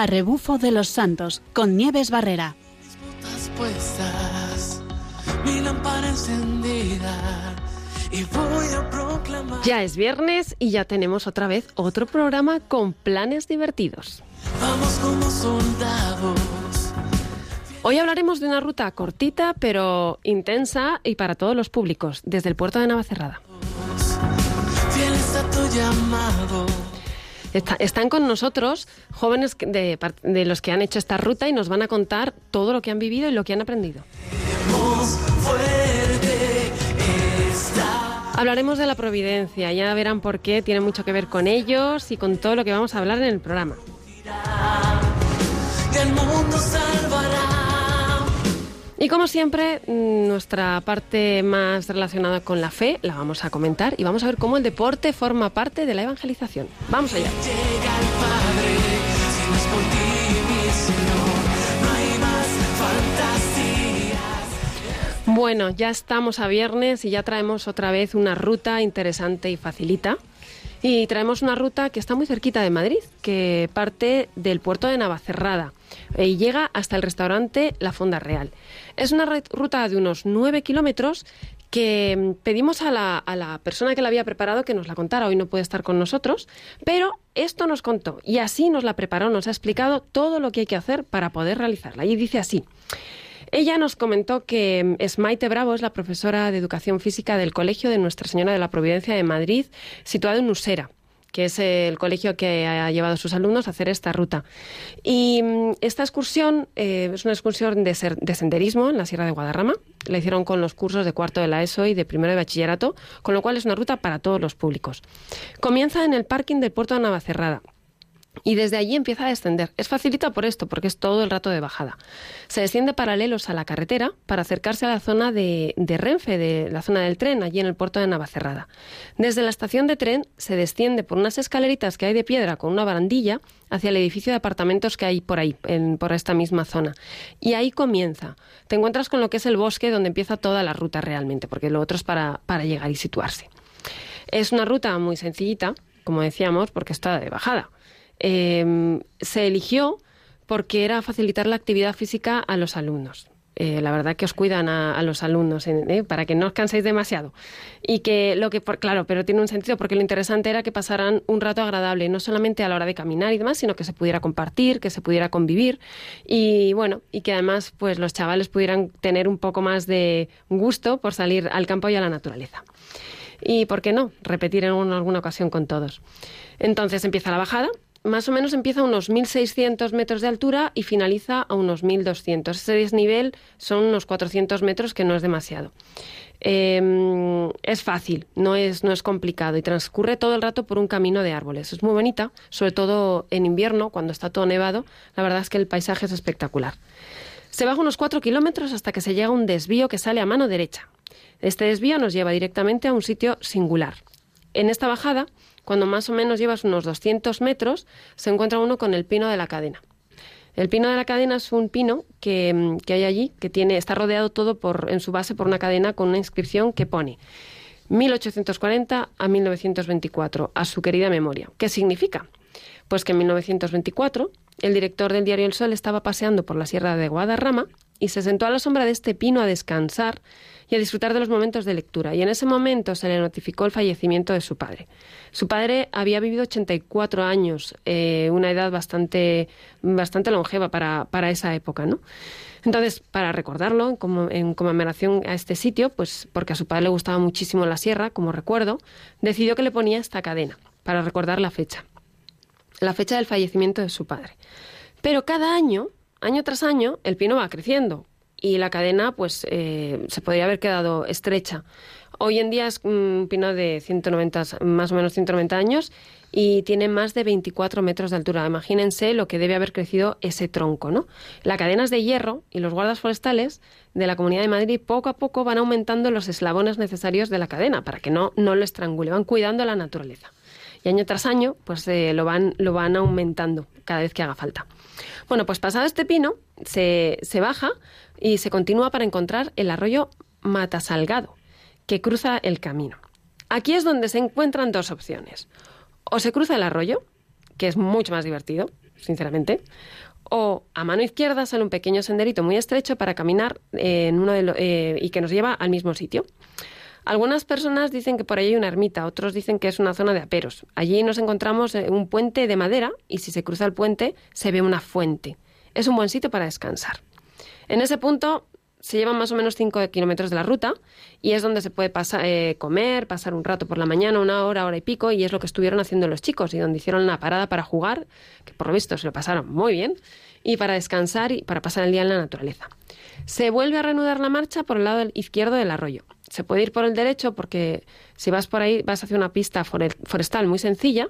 a Rebufo de los Santos con Nieves Barrera. Ya es viernes y ya tenemos otra vez otro programa con planes divertidos. Vamos como soldados. Hoy hablaremos de una ruta cortita pero intensa y para todos los públicos, desde el puerto de Navacerrada. Están con nosotros jóvenes de, los que han hecho esta ruta y nos van a contar todo lo que han vivido y lo que han aprendido. Hablaremos de la providencia, ya verán por qué, tiene mucho que ver con ellos y con todo lo que vamos a hablar en el programa. Y como siempre, mm, nuestra parte más relacionada con la fe la vamos a comentar y vamos a ver cómo el deporte forma parte de la evangelización. Vamos allá. Bueno, ya estamos a viernes y ya traemos otra vez una ruta interesante y facilita. Y traemos una ruta que está muy cerquita de Madrid, que parte del puerto de Navacerrada y llega hasta el restaurante La Fonda Real. Es una ruta de unos 9 kilómetros que mm, pedimos a la, a la, persona que la había preparado que nos la contara. Hoy no puede estar con nosotros, pero esto nos contó y así nos la preparó, nos ha explicado todo lo que hay que hacer para poder realizarla. Y dice así. Ella nos comentó que Maite Bravo es la profesora de Educación Física del Colegio de Nuestra Señora de la Providencia de Madrid, situado en Usera que es el colegio que ha llevado a sus alumnos a hacer esta ruta. Y mm, esta excursión eh, es una excursión de, de, senderismo en la Sierra de Guadarrama. La hicieron con los cursos de cuarto de la ESO y de primero de bachillerato, con lo cual es una ruta para todos los públicos. Comienza en el parking del puerto de Navacerrada y desde allí empieza a descender. Es facilita por esto, porque es todo el rato de bajada. Se desciende paralelos a la carretera para acercarse a la zona de, Renfe, de la zona del tren, allí en el puerto de Navacerrada. Desde la estación de tren se desciende por unas escaleritas que hay de piedra con una barandilla hacia el edificio de apartamentos que hay por ahí, en, por esta misma zona. Y ahí comienza. Te encuentras con lo que es el bosque donde empieza toda la ruta realmente, porque lo otro es para, para llegar y situarse. Es una ruta muy sencillita, como decíamos, porque está de bajada Em, se eligió porque era facilitar la actividad física a los alumnos. Eh, la verdad que os cuidan a, los alumnos eh, para que no os canséis demasiado. Y que lo que, claro, pero tiene un sentido porque lo interesante era que pasaran un rato agradable, no solamente a la hora de caminar y demás, sino que se pudiera compartir, que se pudiera convivir y bueno, y que además pues los chavales pudieran tener un poco más de gusto por salir al campo y a la naturaleza. Y por qué no, repetir en alguna ocasión con todos. Entonces empieza la bajada, más o menos empieza a unos 1.600 metros de altura y finaliza a unos 1.200. Ese desnivel son unos 400 metros, que no es demasiado. Em, es fácil, no es, no es complicado y transcurre todo el rato por un camino de árboles. Es muy bonita, sobre todo en invierno, cuando está todo nevado. La verdad es que el paisaje es espectacular. Se baja unos 4 kilómetros hasta que se llega a un desvío que sale a mano derecha. Este desvío nos lleva directamente a un sitio singular. En esta bajada cuando más o menos llevas unos 200 metros, se encuentra uno con el pino de la cadena. El pino de la cadena es un pino que, hay allí, que tiene, está rodeado todo por, en su base por una cadena con una inscripción que pone 1840 a 1924, a su querida memoria. ¿Qué significa? Pues que en 1924 el director del diario El Sol estaba paseando por la sierra de Guadarrama y se sentó a la sombra de este pino a descansar y a disfrutar de los momentos de lectura. Y en ese momento se le notificó el fallecimiento de su padre. Su padre había vivido 84 años, eh, una edad bastante, bastante longeva para, para esa época, ¿no? Entonces, para recordarlo, en conmemoración a este sitio, pues porque a su padre le gustaba muchísimo la sierra, como recuerdo, decidió que le ponía esta cadena para recordar la fecha, la fecha del fallecimiento de su padre. Pero cada año, año tras año, el pino va creciendo y la cadena pues eh, se podría haber quedado estrecha. Hoy en día es un pino de 190, más o menos 190 años y tiene más de 24 metros de altura. Imagínense lo que debe haber crecido ese tronco, ¿no? La cadena es de hierro y los guardas forestales de la Comunidad de Madrid poco a poco van aumentando los eslabones necesarios de la cadena para que no, no lo estrangule, van cuidando la naturaleza. Y año tras año, pues eh, lo, van, lo van aumentando cada vez que haga falta. Bueno, pues pasado este pino, se, se baja y se continúa para encontrar el arroyo Matasalgado, que cruza el camino. Aquí es donde se encuentran dos opciones. O se cruza el arroyo, que es mucho más divertido, sinceramente. O a mano izquierda sale un pequeño senderito muy estrecho para caminar en uno de eh, y que nos lleva al mismo sitio. Algunas personas dicen que por ahí hay una ermita, otros dicen que es una zona de aperos. Allí nos encontramos un puente de madera y si se cruza el puente se ve una fuente. Es un buen sitio para descansar. En ese punto se llevan más o menos 5 kilómetros de la ruta y es donde se puede eh, comer, pasar un rato por la mañana, una hora, hora y pico, y es lo que estuvieron haciendo los chicos y donde hicieron una parada para jugar, que por lo visto se lo pasaron muy bien, y para descansar y para pasar el día en la naturaleza. Se vuelve a reanudar la marcha por el lado izquierdo del arroyo. Se puede ir por el derecho porque si vas por ahí vas hacia una pista forestal muy sencilla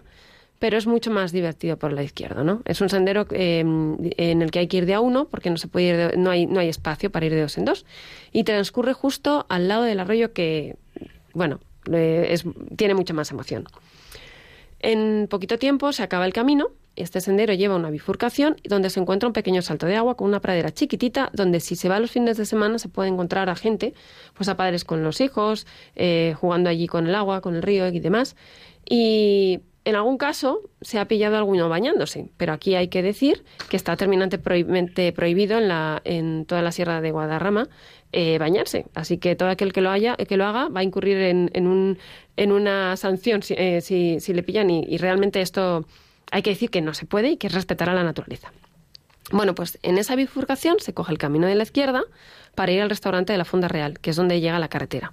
pero es mucho más divertido por la izquierda, ¿no? Es un sendero eh, en el que hay que ir de a uno porque no se puede ir no hay no hay espacio para ir de dos en dos y transcurre justo al lado del arroyo que bueno es, tiene mucha más emoción. En poquito tiempo se acaba el camino. Este sendero lleva una bifurcación donde se encuentra un pequeño salto de agua con una pradera chiquitita donde si se va los fines de semana se puede encontrar a gente, pues a padres con los hijos, eh, jugando allí con el agua, con el río y demás. Y en algún caso se ha pillado alguno bañándose, pero aquí hay que decir que está terminantemente prohibido en, la, en toda la Sierra de Guadarrama eh, bañarse. Así que todo aquel que lo, haya, que lo haga va a incurrir en, en, un, en una sanción si, eh, si, si, le pillan y, y realmente esto hay que decir que no se puede y que es respetar a la naturaleza. Bueno, pues en esa bifurcación se coge el camino de la izquierda para ir al restaurante de la Fonda Real, que es donde llega la carretera.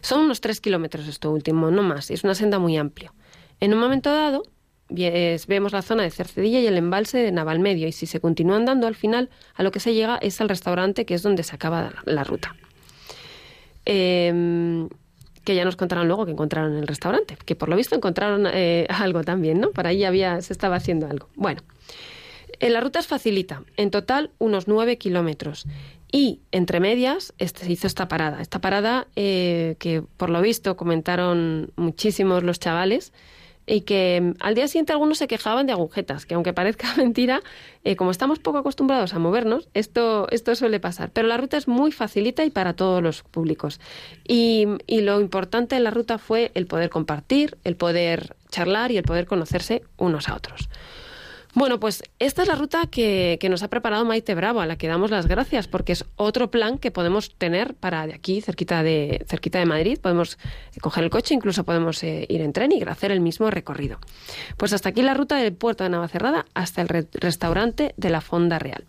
Son unos tres kilómetros esto último, no más. Es una senda muy amplia. En un momento dado, vemos la zona de Cercedilla y el embalse de Navalmedio, y si se continúa andando, al final a lo que se llega es al restaurante, que es donde se acaba la, ruta. Em, que ya nos contarán luego que encontraron en el restaurante, que por lo visto encontraron eh, algo también, ¿no? Por ahí había, se estaba haciendo algo. Bueno, en la ruta es facilita, en total unos nueve kilómetros. Y entre medias este, se hizo esta parada. Esta parada eh, que por lo visto comentaron muchísimos los chavales, y que mm, al día siguiente algunos se quejaban de agujetas, que aunque parezca mentira, eh, como estamos poco acostumbrados a movernos, esto, esto suele pasar. Pero la ruta es muy facilita y para todos los públicos. Y, y lo importante en la ruta fue el poder compartir, el poder charlar y el poder conocerse unos a otros. Bueno, pues esta es la ruta que, nos ha preparado Maite Bravo, a la que damos las gracias, porque es otro plan que podemos tener para de aquí, cerquita de, cerquita de Madrid. Podemos coger el coche, incluso podemos eh, ir en tren y hacer el mismo recorrido. Pues hasta aquí la ruta del puerto de Navacerrada hasta el restaurante de la Fonda Real.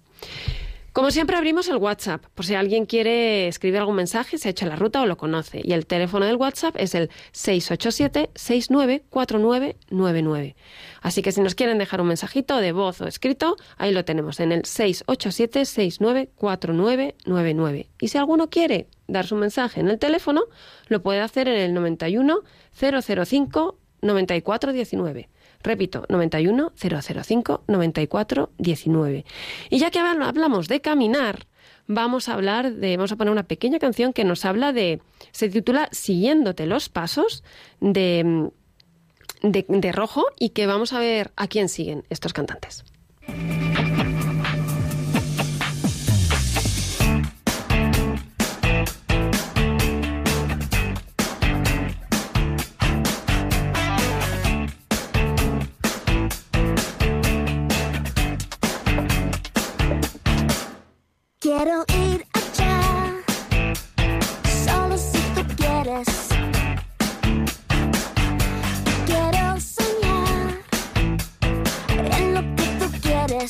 Como siempre abrimos el WhatsApp, por si alguien quiere escribir algún mensaje, se ha hecho la ruta o lo conoce. Y el teléfono del WhatsApp es el 687-694999. Así que si nos quieren dejar un mensajito de voz o escrito, ahí lo tenemos en el 687-694999. Y si alguno quiere dar su mensaje en el teléfono, lo puede hacer en el 91 005 9419. Repito, 91 005 94 19. Y ya que hablamos de caminar, vamos a hablar de, vamos a poner una pequeña canción que nos habla de, se titula Siguiéndote los pasos de, de, de Rojo y que vamos a ver a quién siguen estos cantantes. quiero ir allá, solo si tú quieres. Quiero soñar en lo que tú quieres.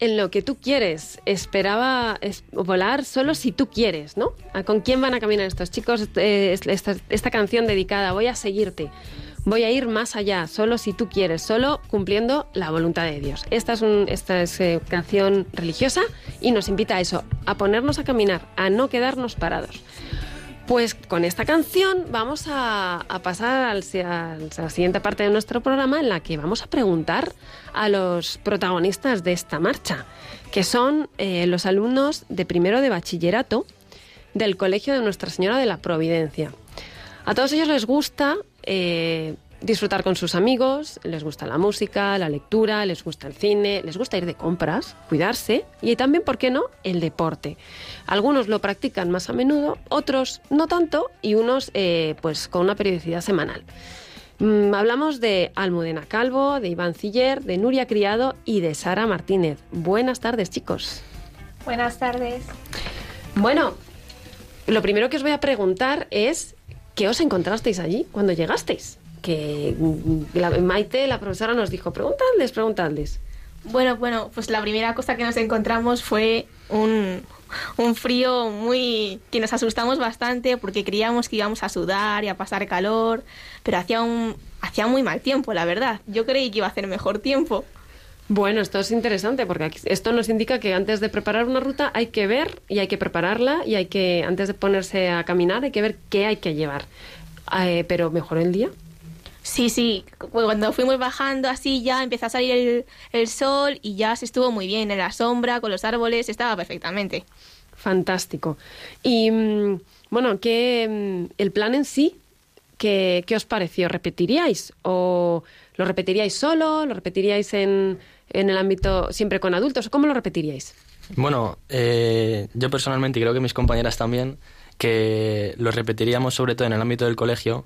En lo que tú quieres. Esperaba es- volar solo si tú quieres, ¿no? ¿A ¿Con quién van a caminar estos chicos? Es- esta, esta canción dedicada, voy a seguirte. Voy a ir más allá, solo si tú quieres, solo cumpliendo la voluntad de Dios. Esta es, un, esta es eh, canción religiosa y nos invita a eso, a ponernos a caminar, a no quedarnos parados. Pues con esta canción vamos a, pasar a la siguiente parte de nuestro programa en la que vamos a preguntar a los protagonistas de esta marcha, que son eh, los alumnos de primero de bachillerato del Colegio de Nuestra Señora de la Providencia. A todos ellos les gusta eh, disfrutar con sus amigos, les gusta la música, la lectura, les gusta el cine, les gusta ir de compras, cuidarse y también, ¿por qué no?, el deporte. Algunos lo practican más a menudo, otros no tanto y unos eh, pues con una periodicidad semanal. Mm, hablamos de Almudena Calvo, de Iván Ciller, de Nuria Criado y de Sara Martínez. Buenas tardes, chicos. Buenas tardes. Bueno, lo primero que os voy a preguntar es ¿qué os encontrasteis allí cuando llegasteis? Que la, Maite, la profesora, nos dijo, preguntadles, preguntadles. Bueno, bueno, pues la primera cosa que nos encontramos fue un, un frío muy... que nos asustamos bastante porque creíamos que íbamos a sudar y a pasar calor, pero hacía un hacía muy mal tiempo, la verdad. Yo creí que iba a hacer mejor tiempo. Bueno, esto es interesante porque aquí- esto nos indica que antes de preparar una ruta hay que ver y hay que prepararla y hay que, antes de ponerse a caminar, hay que ver qué hay que llevar. Eh, pero mejor el día. Sí, sí, cu- cuando fuimos bajando así ya empezó a salir el, el sol y ya se estuvo muy bien en la sombra, con los árboles, estaba perfectamente. Fantástico. Y mm, bueno, ¿qué, mm, el plan en sí, ¿qué, qué os pareció? ¿Repetiríais? ¿O lo repetiríais solo? ¿Lo repetiríais en, en el ámbito siempre con adultos? ¿O cómo lo repetiríais? Bueno, eh, yo personalmente y creo que mis compañeras también, que lo repetiríamos sobre todo en el ámbito del colegio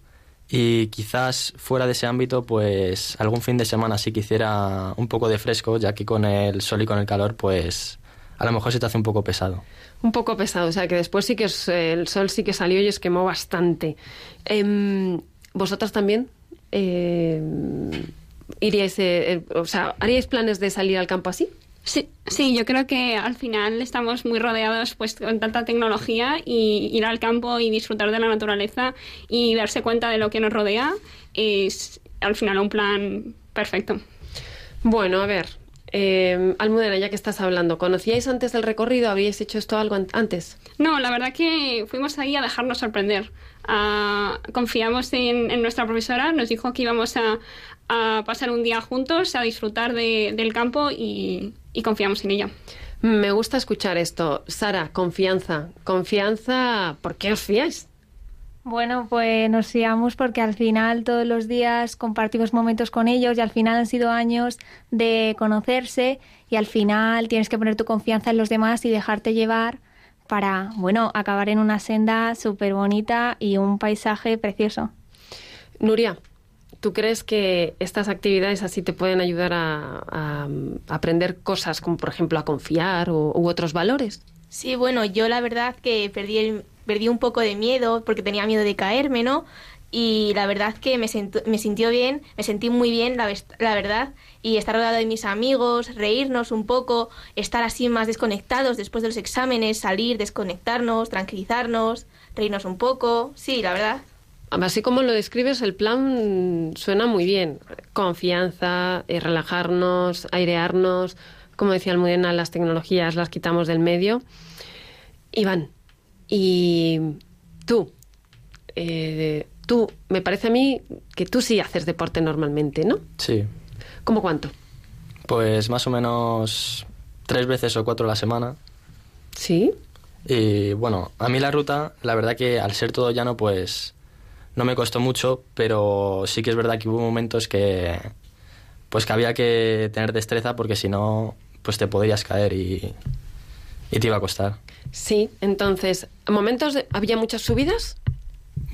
y quizás fuera de ese ámbito, pues algún fin de semana sí que hiciera un poco de fresco, ya que con el sol y con el calor, pues a lo mejor se te hace un poco pesado. Un poco pesado, o sea que después sí que eh, el sol sí que salió y os quemó bastante. Em, ¿Vosotras también? Em, ¿Iríais, eh, eh, o sea, haríais planes de salir al campo así? Sí, sí, yo creo que al final estamos muy rodeados pues con tanta tecnología y ir al campo y disfrutar de la naturaleza y darse cuenta de lo que nos rodea es al final un plan perfecto. Bueno, a ver, eh, Almudena, ya que estás hablando, ¿conocíais antes del recorrido? ¿Habríais hecho esto algo an- antes? No, la verdad que fuimos ahí a dejarnos sorprender. Ah, confiamos en, en nuestra profesora, nos dijo que íbamos a, a pasar un día juntos, a disfrutar de- del campo y, y confiamos en ella. Me gusta escuchar esto. Sara, confianza. Confianza, ¿por qué os fiáis? Bueno, pues nos fiamos porque al final todos los días compartimos momentos con ellos y al final han sido años de conocerse y al final tienes que poner tu confianza en los demás y dejarte llevar para, bueno, acabar en una senda súper bonita y un paisaje precioso. Nuria, ¿tú crees que estas actividades así te pueden ayudar a, a- a aprender cosas como, por ejemplo, a confiar o, u otros valores? Sí, bueno, yo la verdad que perdí, el- perdí un poco de miedo porque tenía miedo de caerme, ¿no? Y la verdad que me, sent- me sintió bien, me sentí muy bien, la, la verdad, y estar rodeado de mis amigos, reírnos un poco, estar así más desconectados después de los exámenes, salir, desconectarnos, tranquilizarnos, reírnos un poco, sí, la verdad. Así como lo describes, el plan suena muy bien. Confianza, eh, relajarnos, airearnos. Como decía Almudena, las tecnologías las quitamos del medio. Iván, y tú, eh, tú, me parece a mí que tú sí haces deporte normalmente, ¿no? Sí, ¿Cómo cuánto? pues más o menos tres veces o cuatro a la semana. ¿Sí? Y bueno, a mí la ruta, la verdad que al ser todo llano, pues no me costó mucho, pero sí que es verdad que hubo momentos que pues que había que tener destreza porque si no, pues te podrías caer y, y te iba a costar. Sí, entonces, momentos de- había muchas subidas,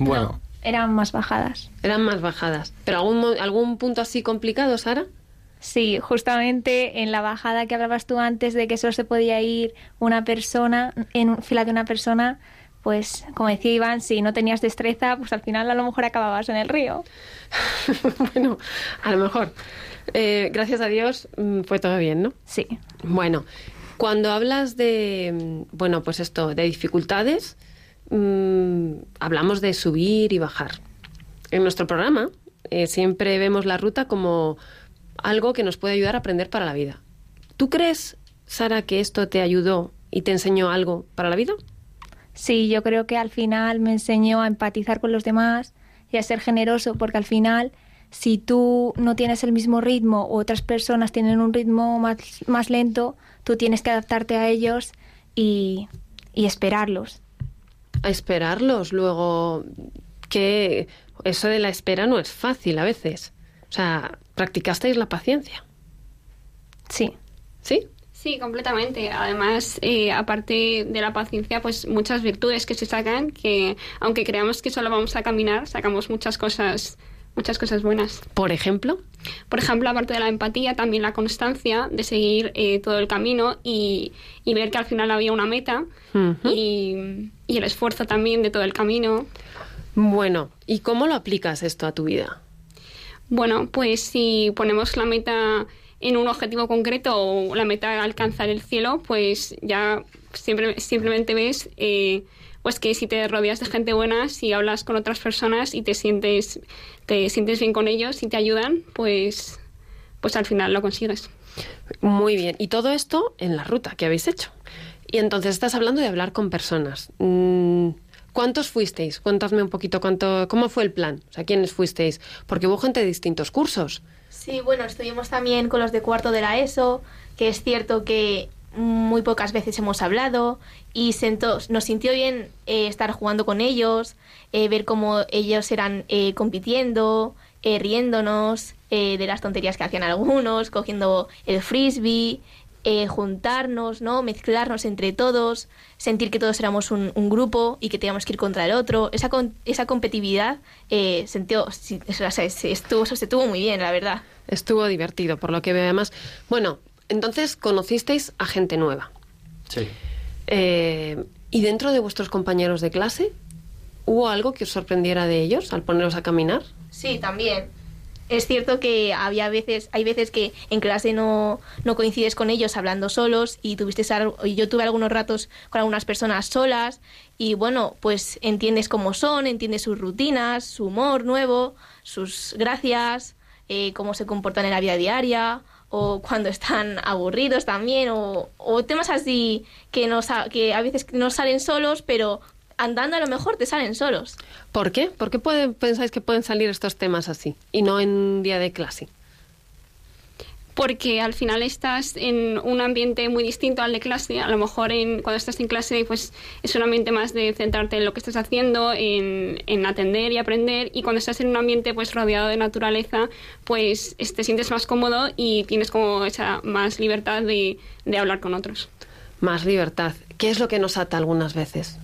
Bueno, Eran más bajadas. eran más bajadas. ¿Pero algún, mo- algún punto así complicado, Sara? Sí, justamente en la bajada que hablabas tú antes de que solo se podía ir una persona, en un- fila de una persona, pues como decía Iván, si no tenías destreza, pues al final a lo mejor acababas en el río. bueno, a lo mejor. Eh, gracias a Dios mm, fue todo bien, ¿no? Sí. Bueno, cuando hablas de, mm, bueno, pues esto, de dificultades, mm, hablamos de subir y bajar. En nuestro programa eh, siempre vemos la ruta como algo que nos puede ayudar a aprender para la vida. ¿Tú crees, Sara, que esto te ayudó y te enseñó algo para la vida? Sí, yo creo que al final me enseñó a empatizar con los demás y a ser generoso, porque al final, si tú no tienes el mismo ritmo o otras personas tienen un ritmo más, más lento, tú tienes que adaptarte a ellos y, y esperarlos. A esperarlos, luego que eso de la espera no es fácil a veces. O sea, ¿practicasteis la paciencia? Sí. ¿Sí? Sí, completamente. Además, eh, aparte de la paciencia, pues muchas virtudes que se sacan, que aunque creamos que solo vamos a caminar, sacamos muchas cosas, muchas cosas buenas. Por ejemplo, Por ejemplo, aparte de la empatía, también la constancia de seguir eh, todo el camino y, y ver que al final había una meta y, y el esfuerzo también de todo el camino. bueno, ¿y cómo lo aplicas esto a tu vida? Bueno, pues si ponemos la meta en un objetivo concreto o la meta alcanzar el cielo, pues ya siempre, simplemente ves eh, pues que si te rodeas de gente buena, si hablas con otras personas y te sientes, te sientes bien con ellos y te ayudan, pues, pues al final lo consigues. Muy bien. Y todo esto en la ruta que habéis hecho. Y entonces estás hablando de hablar con personas. Mm, ¿Cuántos fuisteis? Cuéntame un poquito cuánto, cómo fue el plan. O sea, ¿quiénes fuisteis? Porque hubo gente de distintos cursos. Sí, bueno, estuvimos también con los de cuarto de la ESO, que es cierto que muy pocas veces hemos hablado y sentó- nos sintió bien eh, estar jugando con ellos, eh, ver cómo ellos eran eh, compitiendo, riéndonos de las tonterías que hacían algunos, cogiendo el frisbee, juntarnos, ¿no? mezclarnos entre todos, sentir que todos éramos un, grupo y que teníamos que ir contra el otro. Esa, esa competitividad sea, se, se estuvo, se estuvo muy bien, la verdad. Estuvo divertido, por lo que veo además. Bueno, entonces conocisteis a gente nueva. Sí. Eh, ¿Y dentro de vuestros compañeros de clase hubo algo que os sorprendiera de ellos al poneros a caminar? Sí, también. Es cierto que había veces, hay veces que en clase no, no coincides con ellos hablando solos y tuviste y yo tuve algunos ratos con algunas personas solas y bueno, pues entiendes cómo son, entiendes sus rutinas, su humor nuevo, sus gracias, eh, cómo se comportan en la vida diaria o cuando están aburridos también o, o temas así que, no, que a veces no salen solos pero andando a lo mejor te salen solos. ¿Por qué? ¿Por qué puede- pensáis que pueden salir estos temas así y no en día de clase? Porque al final estás en un ambiente muy distinto al de clase. A lo mejor en, cuando estás en clase pues es un ambiente más de centrarte en lo que estás haciendo, en, en atender y aprender. Y cuando estás en un ambiente pues rodeado de naturaleza, pues es- te sientes más cómodo y tienes como esa más libertad de, de hablar con otros. Más libertad. ¿Qué es lo que nos ata algunas veces?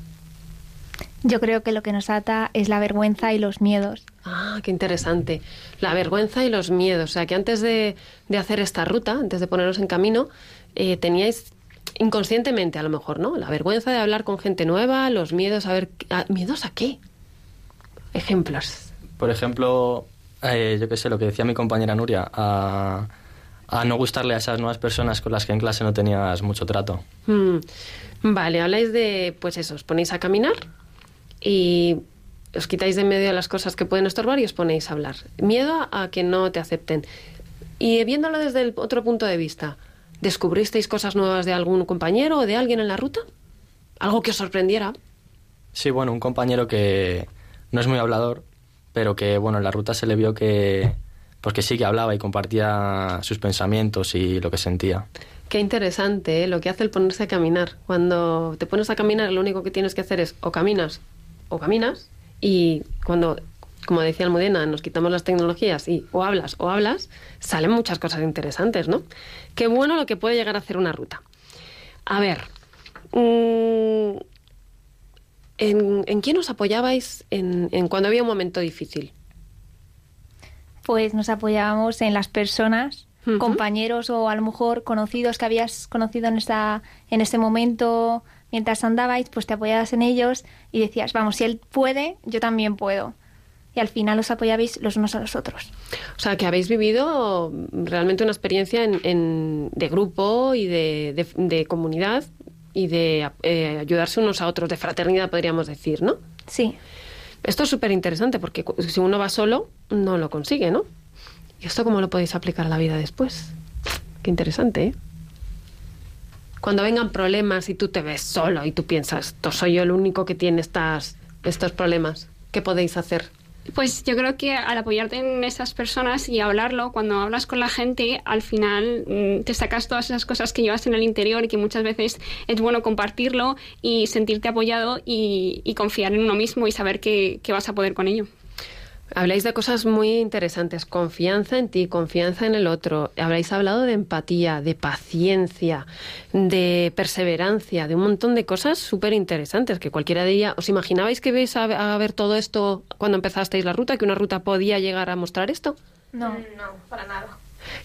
Yo creo que lo que nos ata es la vergüenza y los miedos. Ah, qué interesante. La vergüenza y los miedos. O sea, que antes de, de hacer esta ruta, antes de poneros en camino, eh, teníais inconscientemente a lo mejor, ¿no? La vergüenza de hablar con gente nueva, los miedos a ver... a- ¿Miedos a qué? Ejemplos. Por ejemplo, eh, yo qué sé, lo que decía mi compañera Nuria, a, a no gustarle a esas nuevas personas con las que en clase no tenías mucho trato. Mm, Vale, habláis de, pues eso, os ponéis a caminar y os quitáis de en medio las cosas que pueden estorbar y os ponéis a hablar. Miedo a, que no te acepten. Y viéndolo desde el otro punto de vista, ¿descubristeis cosas nuevas de algún compañero o de alguien en la ruta? ¿Algo que os sorprendiera? Sí, bueno, un compañero que no es muy hablador, pero que, bueno, en la ruta se le vio que, pues que sí que hablaba y compartía sus pensamientos y lo que sentía. Qué interesante ¿eh? lo que hace el ponerse a caminar. Cuando te pones a caminar, lo único que tienes que hacer es o caminas o caminas. Y cuando, como decía Almudena, nos quitamos las tecnologías y o hablas o hablas, salen muchas cosas interesantes, ¿no? Qué bueno lo que puede llegar a hacer una ruta. A ver, mm, ¿en, en quién os apoyabais en, en cuando había un momento difícil? Pues nos apoyábamos en las personas, compañeros o a lo mejor conocidos que habías conocido en, esa, en ese momento mientras andabais, pues te apoyabas en ellos y decías, vamos, si él puede, yo también puedo. y al final os apoyabais los unos a los otros. O sea, que habéis vivido realmente una experiencia en, en- de grupo y de, de- de comunidad y de eh, ayudarse unos a otros, de fraternidad, podríamos decir, ¿no? Sí, Esto es súper interesante porque si uno va solo, no lo consigue, ¿no? ¿Y esto cómo lo podéis aplicar a la vida después? Qué interesante, ¿eh? Cuando vengan problemas y tú te ves solo y tú piensas, "To- soy yo el único que tiene estas, estos problemas, ¿qué podéis hacer? Pues yo creo que al apoyarte en esas personas y hablarlo, cuando hablas con la gente, al final mm, te sacas todas esas cosas que llevas en el interior y que muchas veces es bueno compartirlo y sentirte apoyado y, y confiar en uno mismo y saber que, que vas a poder con ello. Habláis de cosas muy interesantes, confianza en ti, confianza en el otro. Habréis hablado de empatía, de paciencia, de perseverancia, de un montón de cosas súper interesantes que cualquiera de ellas... ¿Os imaginabais que ibais a, a ver todo esto cuando empezasteis la ruta, que una ruta podía llegar a mostrar esto? no. No, para nada.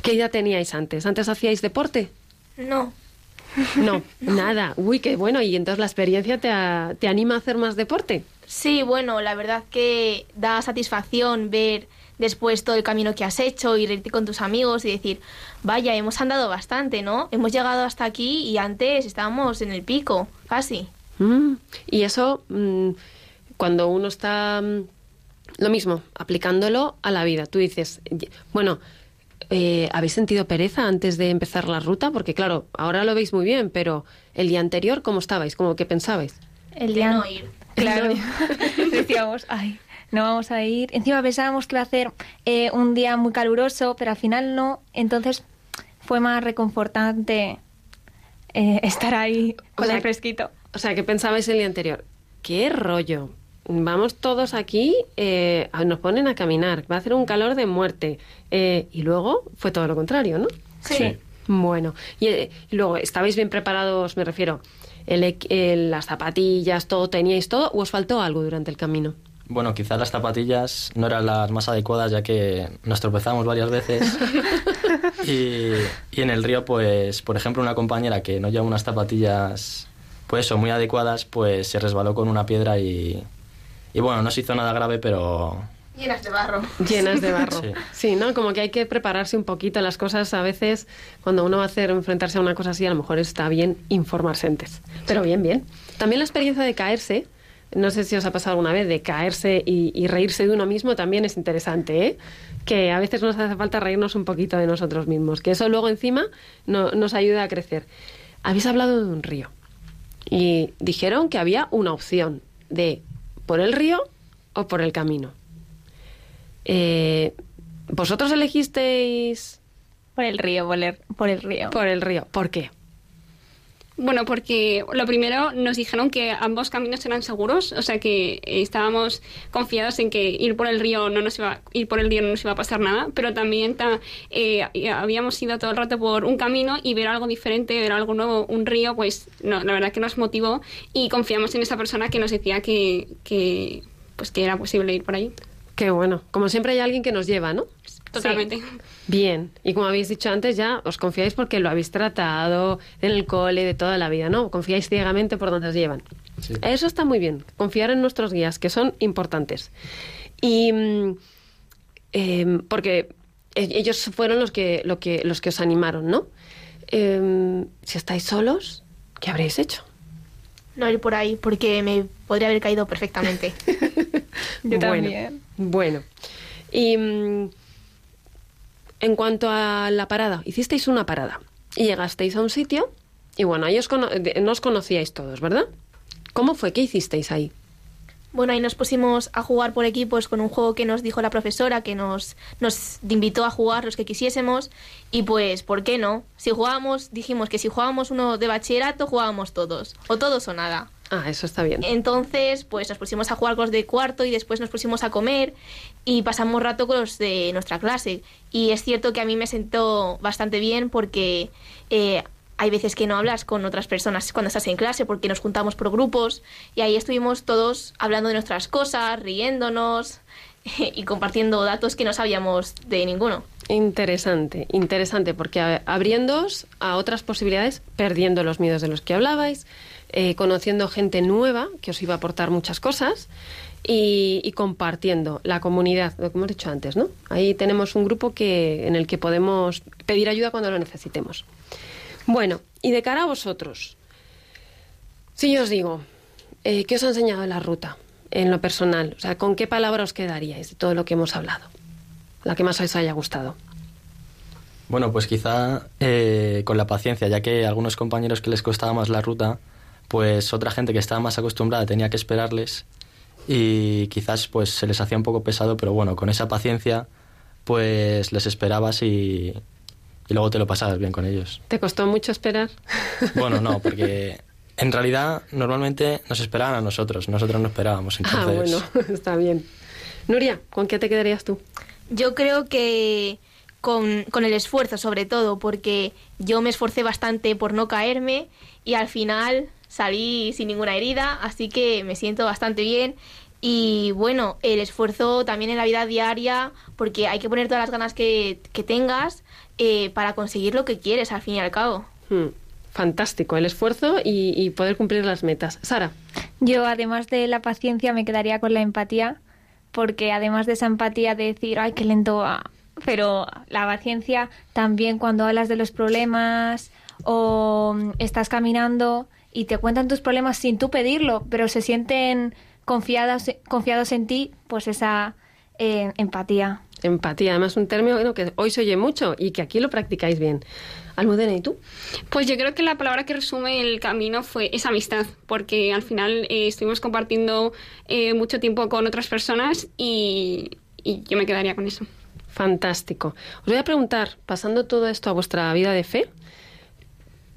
¿Qué idea teníais antes? ¿Antes hacíais deporte? No. No, nada. Uy, qué bueno. ¿Y entonces la experiencia te, a- te anima a hacer más deporte? Sí, bueno, la verdad que da satisfacción ver después todo el camino que has hecho y reírte con tus amigos y decir, vaya, hemos andado bastante, ¿no? Hemos llegado hasta aquí y antes estábamos en el pico, casi. Mm, Y eso, mm, cuando uno está, mm, lo mismo, aplicándolo a la vida, tú dices, "Ye- bueno, eh, ¿habéis sentido pereza antes de empezar la ruta? Porque claro, ahora lo veis muy bien, pero el día anterior, ¿cómo estabais? ¿Cómo que pensabais? El De día no ir. Claro. Decíamos, ay, no vamos a ir. Encima pensábamos que iba a hacer eh, un día muy caluroso, pero al final no. Entonces fue más reconfortante eh, estar ahí con O sea, el fresquito. O sea, ¿qué pensabais el día anterior? ¿Qué rollo? Vamos todos aquí, eh, nos ponen a caminar, va a hacer un calor de muerte. Eh, y luego fue todo lo contrario, ¿no? Sí. Bueno, y, y luego, ¿estabais bien preparados, me refiero? El, equ- el- las zapatillas, todo, teníais todo, o os faltó algo durante el camino? Bueno, quizás las zapatillas no eran las más adecuadas ya que nos tropezamos varias veces. y, y en el río, pues, por ejemplo, una compañera que no lleva unas zapatillas, pues eso, muy adecuadas, pues se resbaló con una piedra y, y bueno, no se hizo nada grave, pero Llenas de barro. Llenas de barro. Sí. Sí, ¿no? Como que hay que prepararse un poquito las cosas. A veces, cuando uno va a hacer enfrentarse a una cosa así, a lo mejor está bien informarse antes. Pero bien, bien. También la experiencia de caerse, no sé si os ha pasado alguna vez, de caerse y, y reírse de uno mismo también es interesante, ¿eh? Que a veces nos hace falta reírnos un poquito de nosotros mismos, que eso luego encima no- nos ayuda a crecer. Habéis hablado de un río y dijeron que había una opción de por el río o por el camino. Eh, ¿Vosotros elegisteis Por el río, por el, por el río. por el río? ¿Por qué? Bueno, porque lo primero nos dijeron que ambos caminos eran seguros, o sea que estábamos confiados en que ir por el río no nos iba, ir por el río no nos iba a pasar nada, pero también ta- eh, habíamos ido todo el rato por un camino y ver algo diferente, ver algo nuevo, un río, pues no, la verdad que nos motivó y confiamos en esa persona que nos decía que, que pues que era posible ir por ahí. Qué bueno. Como siempre hay alguien que nos lleva, ¿no? Totalmente. Bien. Y como habéis dicho antes, ya os confiáis porque lo habéis tratado en el cole de toda la vida, ¿no? Confiáis ciegamente por donde os llevan. Sí. Eso está muy bien. Confiar en nuestros guías, que son importantes. Y mm, em, porque e- ellos fueron los que, lo que, los que os animaron, ¿no? Em, si estáis solos, ¿qué habréis hecho? No ir por ahí, porque me podría haber caído perfectamente. Yo Bueno, también. Bueno. Y mm, en cuanto a la parada, hicisteis una parada y llegasteis a un sitio y bueno, ahí os cono- no os conocíais todos, ¿verdad? ¿Cómo fue? ¿Qué hicisteis ahí? Bueno, ahí nos pusimos a jugar por equipos con un juego que nos dijo la profesora, que nos, nos invitó a jugar los que quisiésemos. Y pues, ¿por qué no? Si jugábamos, dijimos que si jugábamos uno de bachillerato, jugábamos todos. O todos o nada. Ah, eso está bien. Entonces, pues nos pusimos a jugar con los de cuarto y después nos pusimos a comer y pasamos rato con los de nuestra clase. Y es cierto que a mí me sentó bastante bien porque eh, hay veces que no hablas con otras personas cuando estás en clase porque nos juntamos por grupos y ahí estuvimos todos hablando de nuestras cosas, riéndonos y compartiendo datos que no sabíamos de ninguno. Interesante, interesante, porque abriéndoos a otras posibilidades, perdiendo los miedos de los que hablabais, eh, conociendo gente nueva que os iba a aportar muchas cosas y, compartiendo la comunidad, lo que hemos dicho antes, ¿no? Ahí tenemos un grupo que, en el que podemos pedir ayuda cuando lo necesitemos. Bueno, y de cara a vosotros, si yo os digo, eh, ¿qué os ha enseñado la ruta en lo personal? O sea, ¿con qué palabra os quedaríais de todo lo que hemos hablado? La que más os haya gustado. Bueno, pues quizá eh, con la paciencia, ya que algunos compañeros que les costaba más la ruta, pues otra gente que estaba más acostumbrada tenía que esperarles y quizás pues se les hacía un poco pesado, pero bueno, con esa paciencia pues les esperabas y, y luego te lo pasabas bien con ellos. ¿Te costó mucho esperar? Bueno, no, porque en realidad normalmente nos esperaban a nosotros, nosotros no esperábamos. Entonces, Ah, bueno, está bien. Nuria, ¿con qué te quedarías tú? Yo creo que con, con el esfuerzo, sobre todo, porque yo me esforcé bastante por no caerme y al final salí sin ninguna herida, así que me siento bastante bien. Y bueno, el esfuerzo también en la vida diaria, porque hay que poner todas las ganas que, que tengas eh, para conseguir lo que quieres, al fin y al cabo. Hmm, fantástico, el esfuerzo y, y poder cumplir las metas. Sara, Yo, además de la paciencia, me quedaría con la empatía, porque además de esa empatía de decir, ay, qué lento va, pero la paciencia también cuando hablas de los problemas o estás caminando y te cuentan tus problemas sin tú pedirlo, pero se sienten confiados, confiados en ti, pues esa eh, empatía. empatía, además un término bueno, que hoy se oye mucho y que aquí lo practicáis bien. Almudena, ¿y tú? Pues yo creo que la palabra que resume el camino fue esa amistad, porque al final eh, estuvimos compartiendo eh, mucho tiempo con otras personas y, y yo me quedaría con eso. Fantástico. Os voy a preguntar, pasando todo esto a vuestra vida de fe,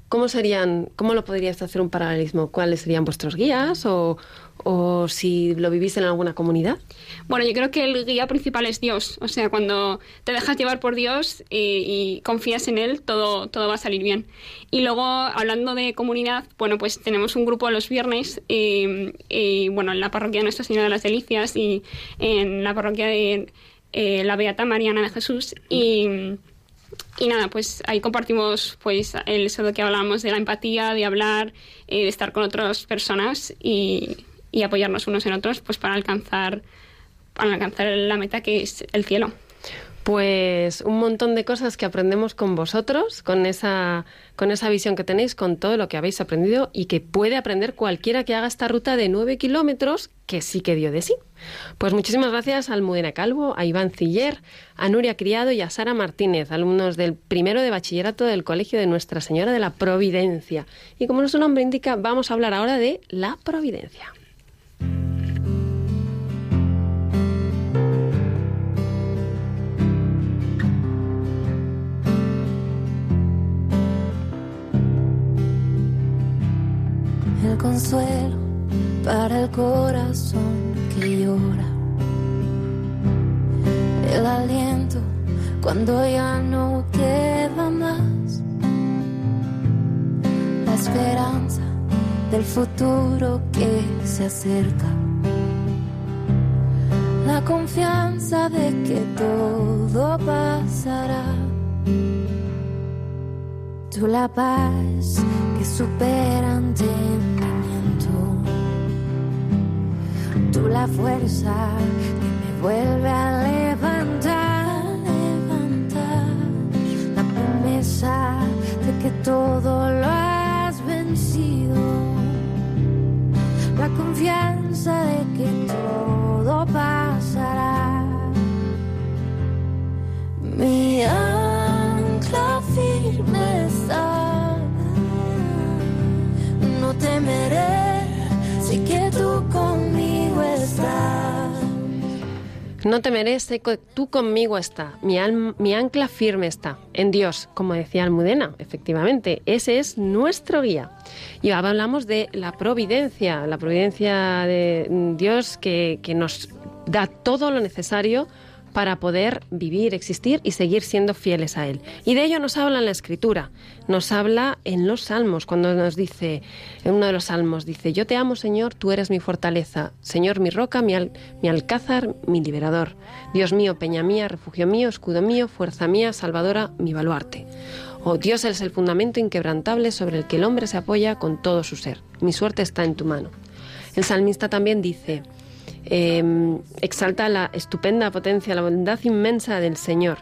¿cómo serían, cómo lo podríais hacer un paralelismo? ¿Cuáles serían vuestros guías o, o si lo vivís en alguna comunidad? Bueno, yo creo que el guía principal es Dios. O sea, cuando te dejas llevar por Dios y, y confías en Él, todo, todo va a salir bien. Y luego, hablando de comunidad, bueno, pues tenemos un grupo los viernes, eh, eh, bueno, en la parroquia de Nuestra Señora de las Delicias y en la parroquia de eh, la Beata Mariana de Jesús. Y, y nada, pues ahí compartimos pues el eso de que hablábamos de la empatía, de hablar, eh, de estar con otras personas y, y apoyarnos unos en otros pues para alcanzar para alcanzar la meta que es el cielo. Pues un montón de cosas que aprendemos con vosotros, con esa, con esa visión que tenéis, con todo lo que habéis aprendido y que puede aprender cualquiera que haga esta ruta de nueve kilómetros que sí que dio de sí. Pues muchísimas gracias a Almudena Calvo, a Iván Ciller, a Nuria Criado y a Sara Martínez, alumnos del primero de bachillerato del Colegio de Nuestra Señora de la Providencia. Y como nuestro nombre indica, vamos a hablar ahora de la Providencia. El consuelo para el corazón que llora, el aliento cuando ya no queda más, la esperanza del futuro que se acerca, la confianza de que todo pasará. Tú la paz que supera entendimiento. Fuerza que me vuelve a levantar, levantar. La promesa de que todo lo has vencido. La confianza de que todo pasará. Mi ancla firme está. No temeré, No temeré, sé que tú conmigo está. Mi, mi ancla firme está en Dios, como decía Almudena, efectivamente. Ese es nuestro guía. Y ahora hablamos de la providencia, la providencia de Dios que nos da todo lo necesario para poder vivir, existir y seguir siendo fieles a Él. Y de ello nos habla en la Escritura, nos habla en los Salmos, cuando nos dice, en uno de los Salmos, dice, yo te amo Señor, tú eres mi fortaleza, Señor mi roca, mi, mi alcázar, mi liberador, Dios mío, peña mía, refugio mío, escudo mío, fuerza mía, salvadora, mi baluarte. Oh Dios es el fundamento inquebrantable sobre el que el hombre se apoya con todo su ser. Mi suerte está en tu mano. El salmista también dice, em, exalta la estupenda potencia, la bondad inmensa del Señor.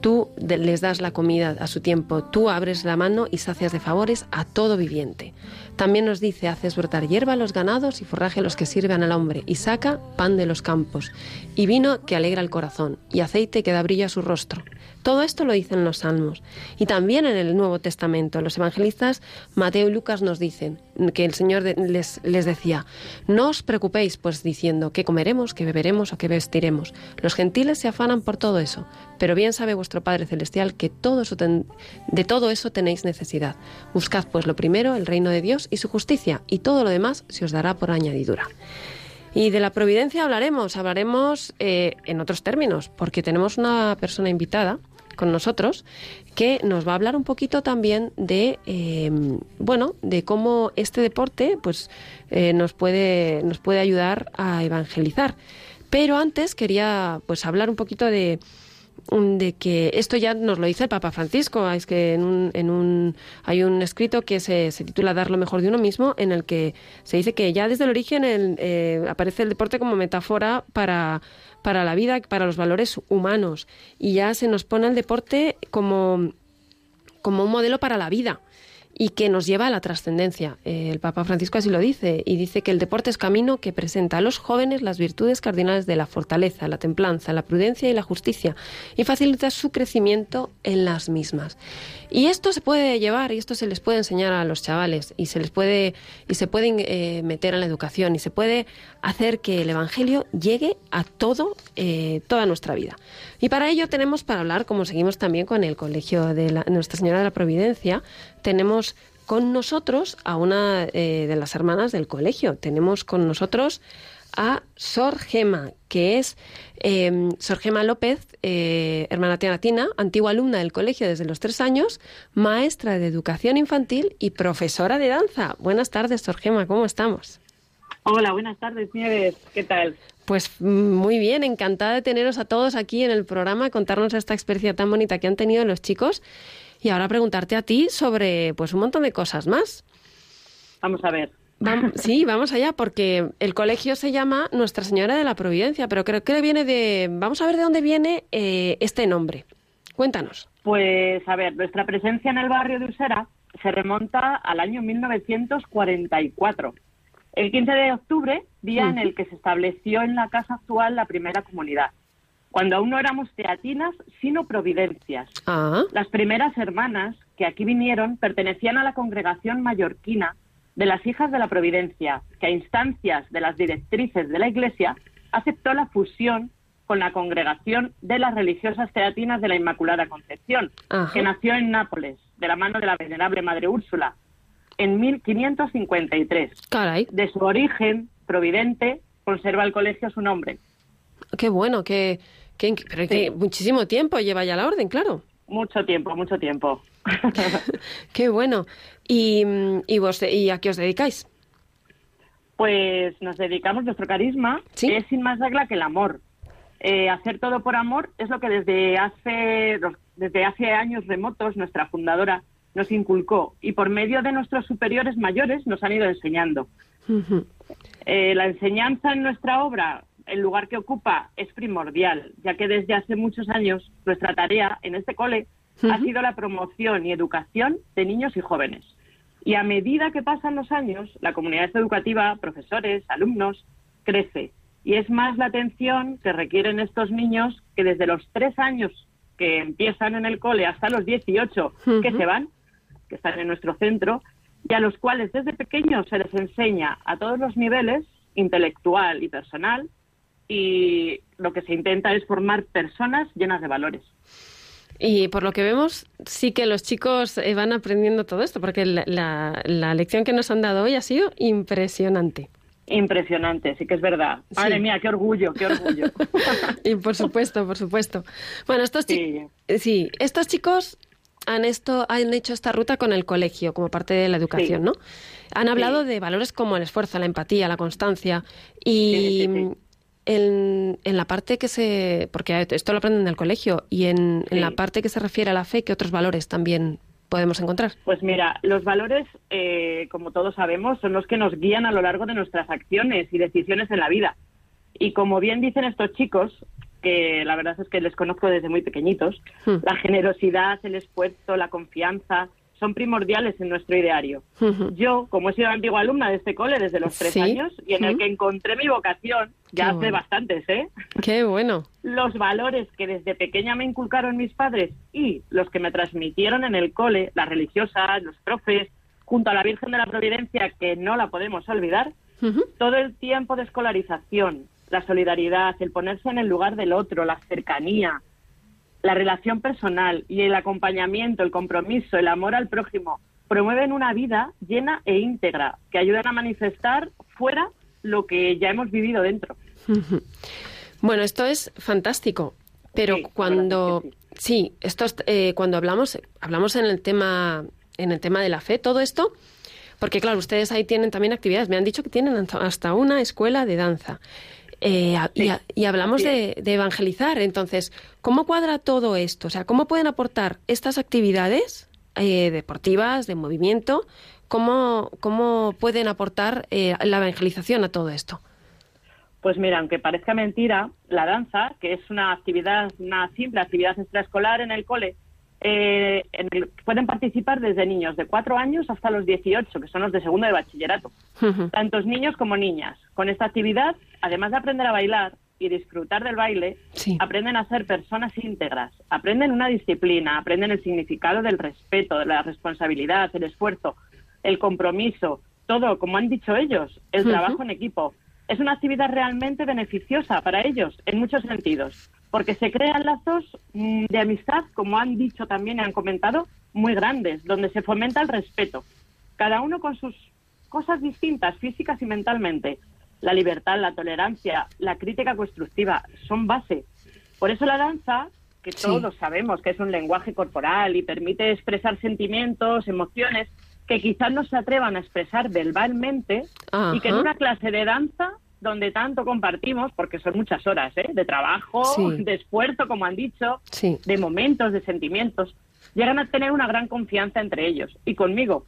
Tú les das la comida a su tiempo, tú abres la mano y sacias de favores a todo viviente. También nos dice, haces brotar hierba a los ganados y forraje a los que sirven al hombre, y saca pan de los campos, y vino que alegra el corazón, y aceite que da brillo a su rostro. Todo esto lo dicen los salmos. Y también en el Nuevo Testamento, los evangelistas Mateo y Lucas nos dicen que el Señor les, les decía, no os preocupéis pues diciendo qué comeremos, qué beberemos o qué vestiremos. Los gentiles se afanan por todo eso, pero bien sabe vuestro Padre Celestial que de todo eso tenéis necesidad. Buscad pues lo primero, el reino de Dios y su justicia, y todo lo demás se os dará por añadidura. Y de la providencia hablaremos, hablaremos eh, en otros términos, porque tenemos una persona invitada con nosotros que nos va a hablar un poquito también de eh, bueno de cómo este deporte pues eh, nos puede nos puede ayudar a evangelizar pero antes quería pues hablar un poquito de de que esto ya nos lo dice el Papa Francisco, es que en un, en un, hay un escrito que se, se, titula Dar lo mejor de uno mismo, en el que se dice que ya desde el origen eh, aparece el deporte como metáfora para, para la vida, para los valores humanos, y ya se nos pone el deporte como, como un modelo para la vida y que nos lleva a la trascendencia. Eh, el Papa Francisco así lo dice, y dice que el deporte es camino que presenta a los jóvenes las virtudes cardinales de la fortaleza, la templanza, la prudencia y la justicia, y facilita su crecimiento en las mismas. Y esto se puede llevar, y esto se les puede enseñar a los chavales, y se les puede, y se pueden eh, meter en la educación, y se puede hacer que el Evangelio llegue a todo, eh, toda nuestra vida. Y para ello tenemos para hablar, como seguimos también con el Colegio de Nuestra Señora de la Providencia, tenemos con nosotros a una eh, de las hermanas del colegio. Tenemos con nosotros a Sor Gema, que es eh, Sor Gema López, eh, hermana Tina, antigua alumna del colegio desde los tres años, maestra de educación infantil y profesora de danza. Buenas tardes, Sor Gema, ¿cómo estamos? Hola, buenas tardes, Nieves, ¿qué tal? Pues muy bien, encantada de teneros a todos aquí en el programa, contarnos esta experiencia tan bonita que han tenido los chicos y ahora preguntarte a ti sobre pues un montón de cosas más. Vamos a ver. sí, vamos allá, porque el colegio se llama Nuestra Señora de la Providencia, pero creo que viene de... Vamos a ver de dónde viene eh, este nombre. Cuéntanos. Pues, a ver, nuestra presencia en el barrio de Usera se remonta al año 1944. El 15 de octubre, día en el que se estableció en la casa actual la primera comunidad cuando aún no éramos teatinas, sino providencias. Ah. Las primeras hermanas que aquí vinieron pertenecían a la congregación mallorquina de las hijas de la Providencia, que a instancias de las directrices de la Iglesia aceptó la fusión con la congregación de las religiosas teatinas de la Inmaculada Concepción, que nació en Nápoles, de la mano de la venerable Madre Úrsula, en 1553. Caray. De su origen providente, conserva el colegio su nombre. Qué bueno, que pero que muchísimo tiempo lleva ya la orden, claro. Mucho tiempo, mucho tiempo. Qué bueno. ¿Y, y, vos, ¿Y a qué os dedicáis? Pues nos dedicamos, nuestro carisma es sin más regla que el amor. Eh, hacer todo por amor es lo que desde hace, desde hace años remotos nuestra fundadora nos inculcó y por medio de nuestros superiores mayores nos han ido enseñando. Eh, la enseñanza en nuestra obra el lugar que ocupa es primordial, ya que desde hace muchos años nuestra tarea en este cole ha sido la promoción y educación de niños y jóvenes. Y a medida que pasan los años, la comunidad educativa, profesores, alumnos, crece. Y es más la atención que requieren estos niños que desde los tres años que empiezan en el cole hasta los 18 que se van, que están en nuestro centro, y a los cuales desde pequeños se les enseña a todos los niveles, intelectual y personal, y lo que se intenta es formar personas llenas de valores. Y por lo que vemos, sí que los chicos eh, van aprendiendo todo esto, porque la, la, lección que nos han dado hoy ha sido impresionante. Impresionante, sí que es verdad. Madre mía, qué orgullo, qué orgullo. y por supuesto, por supuesto. Bueno, estos, sí. sí. estos chicos han, esto, han hecho esta ruta con el colegio como parte de la educación, ¿no? Han hablado de valores como el esfuerzo, la empatía, la constancia y, en, en, la parte que se. Porque esto lo aprenden en el colegio, y en, la parte que se refiere a la fe, ¿qué otros valores también podemos encontrar? Pues mira, los valores, eh, como todos sabemos, son los que nos guían a lo largo de nuestras acciones y decisiones en la vida. Y como bien dicen estos chicos, que la verdad es que les conozco desde muy pequeñitos, Hmm. la generosidad, el esfuerzo, la confianza son primordiales en nuestro ideario. Yo, como he sido antigua alumna de este cole desde los tres Sí. años y en el que encontré mi vocación, ya Qué hace bueno. bastantes, ¿eh? Qué bueno. Los valores que desde pequeña me inculcaron mis padres y los que me transmitieron en el cole, las religiosas, los profes, junto a la Virgen de la Providencia, que no la podemos olvidar, Ujú. todo el tiempo de escolarización, la solidaridad, el ponerse en el lugar del otro, la cercanía, la relación personal y el acompañamiento, el compromiso, el amor al prójimo, promueven una vida llena e íntegra que ayudan a manifestar fuera lo que ya hemos vivido dentro. Bueno, esto es fantástico, pero Sí, cuando sí, esto es, eh, cuando hablamos hablamos en el tema en el tema de la fe, todo esto, porque claro, ustedes ahí tienen también actividades. Me han dicho que tienen hasta una escuela de danza. Eh, y, a- y hablamos de evangelizar. Entonces, ¿cómo cuadra todo esto? O sea, ¿cómo pueden aportar estas actividades eh, deportivas, de movimiento? ¿Cómo, cómo pueden aportar eh, la evangelización a todo esto? Pues mira, aunque parezca mentira, la danza, que es una actividad, una simple actividad extraescolar en el cole, eh, en el- pueden participar desde niños de 4 años hasta los 18, que son los de segundo de bachillerato. Ujú. Tantos niños como niñas. Con esta actividad, además de aprender a bailar y disfrutar del baile, Sí. aprenden a ser personas íntegras, aprenden una disciplina, aprenden el significado del respeto, de la responsabilidad, el esfuerzo, el compromiso, todo, como han dicho ellos, el trabajo en equipo. Es una actividad realmente beneficiosa para ellos en muchos sentidos, porque se crean lazos mm, de amistad, como han dicho también y han comentado, muy grandes, donde se fomenta el respeto, cada uno con sus cosas distintas, físicas y mentalmente. La libertad, la tolerancia, la crítica constructiva son base. Por eso la danza, que Sí. todos sabemos que es un lenguaje corporal y permite expresar sentimientos, emociones que quizás no se atrevan a expresar verbalmente y que en Ajá. una clase de danza donde tanto compartimos, porque son muchas horas ¿eh? de trabajo, Sí. de esfuerzo, como han dicho, Sí. de momentos, de sentimientos, llegan a tener una gran confianza entre ellos y conmigo,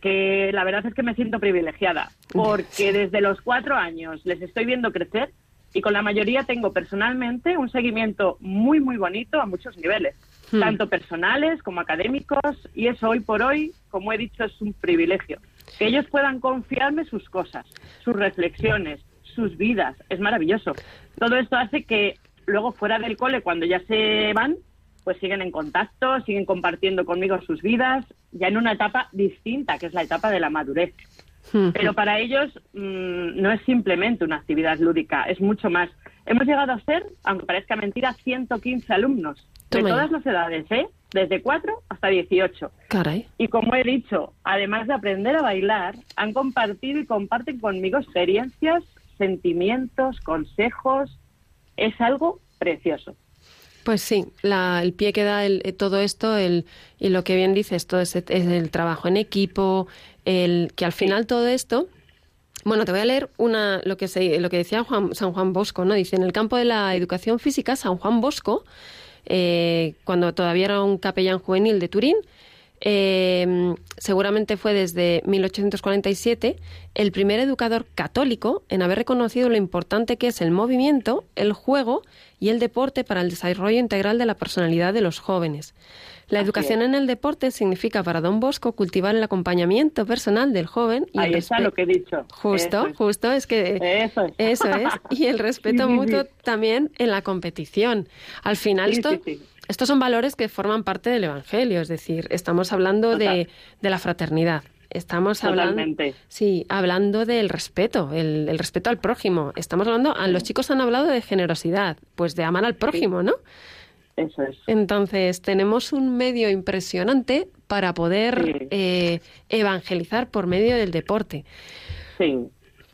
que la verdad es que me siento privilegiada, porque desde los cuatro años les estoy viendo crecer y con la mayoría tengo personalmente un seguimiento muy, muy bonito a muchos niveles, Hmm. tanto personales como académicos, y eso hoy por hoy, como he dicho, es un privilegio. Que ellos puedan confiarme sus cosas, sus reflexiones, sus vidas, es maravilloso. Todo esto hace que luego fuera del cole, cuando ya se van, pues siguen en contacto, siguen compartiendo conmigo sus vidas, ya en una etapa distinta, que es la etapa de la madurez. Ujú. Pero para ellos mm, no es simplemente una actividad lúdica, es mucho más. Hemos llegado a ser, aunque parezca mentira, 115 alumnos, de Toma ya. todas las edades, ¿eh? desde 4 hasta 18. Caray. Y como he dicho, además de aprender a bailar, han compartido y comparten conmigo experiencias, sentimientos, consejos. Es algo precioso. Pues sí, la- el pie que da el- eh, todo esto, el, y lo que bien dices, todo es el trabajo en equipo, el que al final todo esto. Bueno, te voy a leer una lo que se, lo que decía Juan- San Juan Bosco, ¿no? Dice en el campo de la educación física, San Juan Bosco, eh, cuando todavía era un capellán juvenil de Turín, eh, seguramente fue desde 1847 el primer educador católico en haber reconocido lo importante que es el movimiento, el juego y el deporte para el desarrollo integral de la personalidad de los jóvenes. La Así educación es. en el deporte significa para don Bosco cultivar el acompañamiento personal del joven y Ahí el está respe- lo que he dicho. Justo, Eso justo, es que Eso es. eso es. Y el respeto Sí, mutuo sí. también en la competición. Al final, Sí, esto. Estos son valores que forman parte del Evangelio, es decir, estamos hablando de, de la fraternidad. Estamos hablando, sí, hablando del respeto, el, el respeto al prójimo. Estamos hablando, a los chicos han hablado de generosidad, pues de amar al prójimo, ¿no? Eso es. Entonces, tenemos un medio impresionante para poder Sí. eh, evangelizar por medio del deporte. Sí.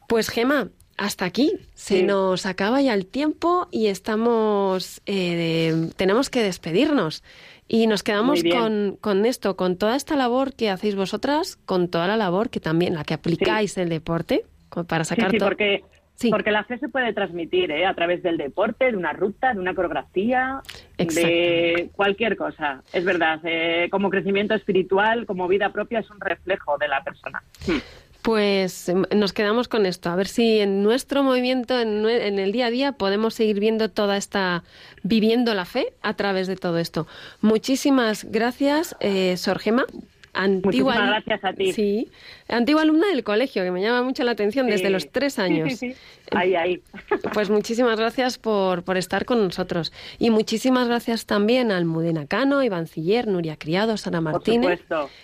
Pues Gema, hasta aquí. Se Sí. nos acaba ya el tiempo y estamos, eh, tenemos que despedirnos. Y nos quedamos con, con esto, con toda esta labor que hacéis vosotras, con toda la labor que también, la que aplicáis el deporte, para Sí, sacar sí, todo. porque, Sí. porque la fe se puede transmitir ¿eh? a través del deporte, de una ruta, de una coreografía, de cualquier cosa. Es verdad, eh, como crecimiento espiritual, como vida propia, es un reflejo de la persona. Hmm. Pues em, nos quedamos con esto, a ver si en nuestro movimiento, en, el día a día, podemos seguir viendo toda esta, viviendo la fe a través de todo esto. Muchísimas gracias, eh, Sorgema. Antigua, Muchísimas gracias a ti. Sí, antigua alumna del colegio, que me llama mucho la atención desde los tres años. Sí, ahí, ahí. Pues muchísimas gracias por, por, estar con nosotros. Y muchísimas gracias también al Mudena Cano, Iván Ciller, Nuria Criado, Sara Martínez,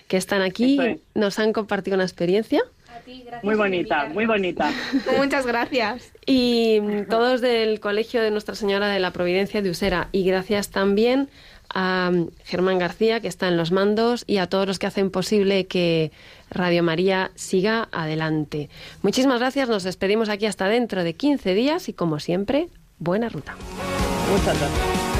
que están aquí, nos han compartido una experiencia muy bonita, muy bonita. Muchas gracias. Y todos del Colegio de Nuestra Señora de la Providencia de Usera. Y gracias también a Germán García, que está en los mandos, y a todos los que hacen posible que Radio María siga adelante. Muchísimas gracias, nos despedimos aquí hasta dentro de 15 días y como siempre, buena ruta. Muchas gracias.